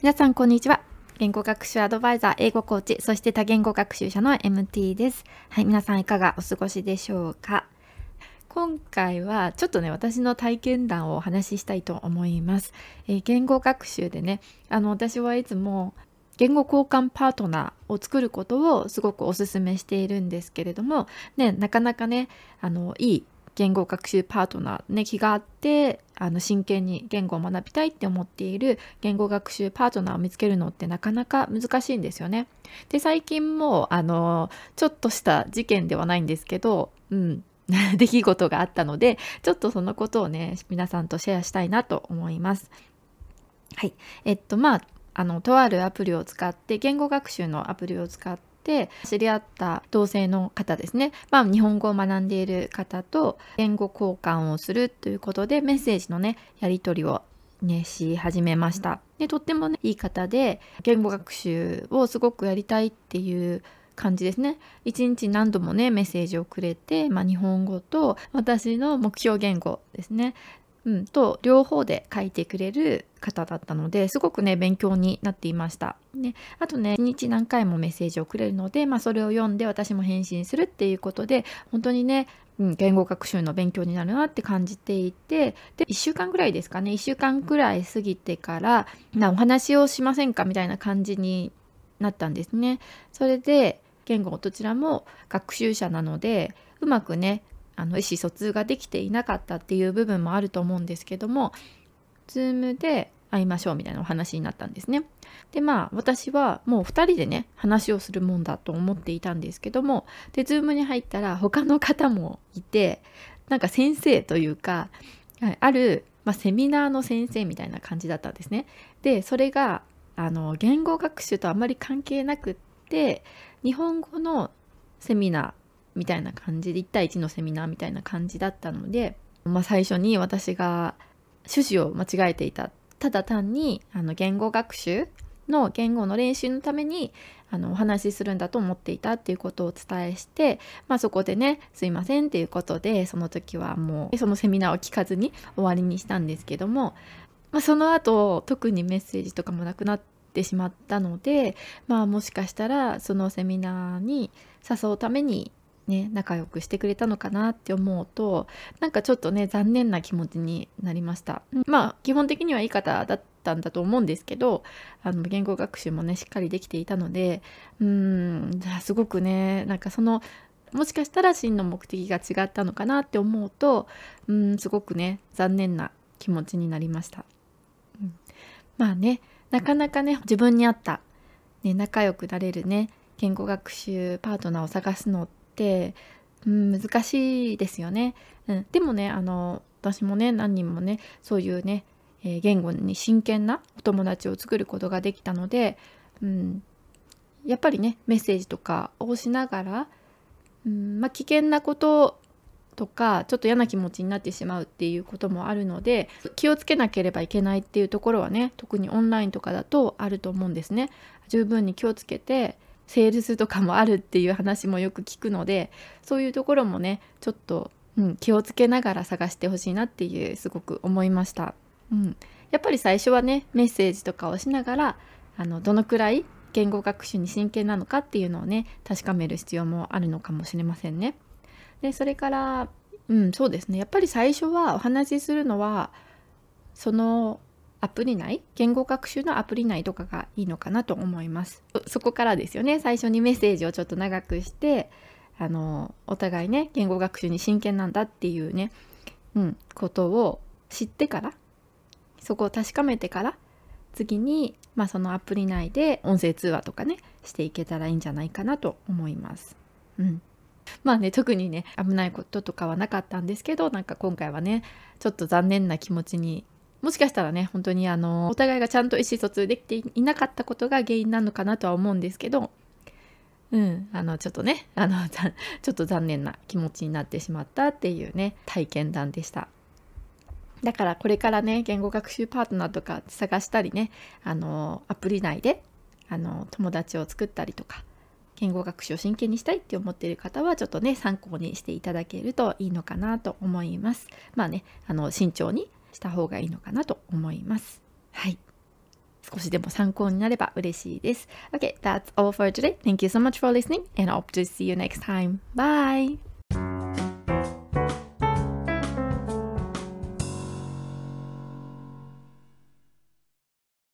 皆さんこんにちは。言語学習アドバイザー英語コーチそして多言語学習者の MT です。はい皆さんいかがお過ごしでしょうか？今回はちょっとね私の体験談をお話ししたいと思います、えー、言語学習でねあの私はいつも言語交換パートナーを作ることをすごくお勧めしているんですけれども、ね、なかなかねあのいい言語学習パートナーね気があってあの真剣に言語を学びたいって思っている言語学習パートナーを見つけるのってなかなか難しいんですよね。で最近もあのちょっとした事件ではないんですけど、うん、出来事があったのでちょっとそのことをね皆さんとシェアしたいなと思います。はいえっとまああのとあるアプリを使って言語学習のアプリを使って知り合った同性の方ですね、まあ、日本語を学んでいる方と言語交換をするということでメッセージのねやり取りをね、し始めました。でとってもねいい方で言語学習をすごくやりたいっていう感じですね。一日何度もねメッセージをくれて、まあ、日本語と私の目標言語ですね。うん、と両方で書いてくれる方だったのですごくね勉強になっていました。ね、あとね1日何回もメッセージをくれるので、まあ、それを読んで私も返信するっていうことで本当にね、うん、言語学習の勉強になるなって感じていてで1週間ぐらいですかね1週間ぐらい過ぎてからなお話をしませんかみたいな感じになったんですね。それで言語どちらも学習者なのでうまくねあの意思疎通ができていなかったっていう部分もあると思うんですけども Zoom で会いましょうみたいなお話になったんですね。でまあ私はもう2人でね話をするもんだと思っていたんですけどもで Zoom に入ったら他の方もいてなんか先生というかある、まあ、セミナーの先生みたいな感じだったんですね。でそれがあの言語学習とあまり関係なくって日本語のセミナーみたいな感じで1対1のセミナーみたいな感じだったので、まあ、最初に私が趣旨を間違えていたただ単にあの言語学習の言語の練習のためにあのお話しするんだと思っていたっていうことをお伝えして、まあ、そこでねすいませんっていうことでその時はもうそのセミナーを聞かずに終わりにしたんですけども、まあ、その後特にメッセージとかもなくなってしまったので、まあ、もしかしたらそのセミナーに誘うためにね仲良くしてくれたのかなって思うとなんかちょっとね残念な気持ちになりました。まあ基本的にはいい方だったんだと思うんですけどあの言語学習もねしっかりできていたのでうんすごくねなんかそのもしかしたら真の目的が違ったのかなって思うとうんすごくね残念な気持ちになりました、うん、まあねなかなかね自分に合った、ね、仲良くなれるね言語学習パートナーを探すのっ、うん、難しいですよね。うん、でもねあの私もね何人もねそういうね、えー、言語に真剣なお友達を作ることができたので、うん、やっぱりねメッセージとかをしながら、うんまあ、危険なこととかちょっと嫌な気持ちになってしまうっていうこともあるので気をつけなければいけないっていうところはね特にオンラインとかだとあると思うんですね。十分に気をつけてセールスとかもあるっていう話もよく聞くのでそういうところもねちょっと、うん、気をつけながら探してほしいなっていうすごく思いました、うん、やっぱり最初はねメッセージとかをしながらあのどのくらい言語学習に真剣なのかっていうのをね確かめる必要もあるのかもしれませんね。でそれからうんそうですね。やっぱり最初はお話しするのはそのアプリ内？言語学習のアプリ内とかがいいのかなと思います。そこからですよね。最初にメッセージをちょっと長くしてあのお互いね言語学習に真剣なんだっていうね、うん、ことを知ってからそこを確かめてから次に、まあ、そのアプリ内で音声通話とかねしていけたらいいんじゃないかなと思います。うん、まあね特にね危ないこととかはなかったんですけどなんか今回はねちょっと残念な気持ちにもしかしたらね本当にあのお互いがちゃんと意思疎通できていなかったことが原因なのかなとは思うんですけどうんあのちょっとねあのちょっと残念な気持ちになってしまったっていうね体験談でした。だからこれからね言語学習パートナーとか探したりねあのアプリ内であの友達を作ったりとか言語学習を真剣にしたいって思っている方はちょっとね参考にしていただけるといいのかなと思います。まあねあの慎重にした方がいいのかなと思います。はい。少しでも参考になれば嬉しいです。Okay, that's all for today. Thank you so much for listening and I hope to see you next time. Bye!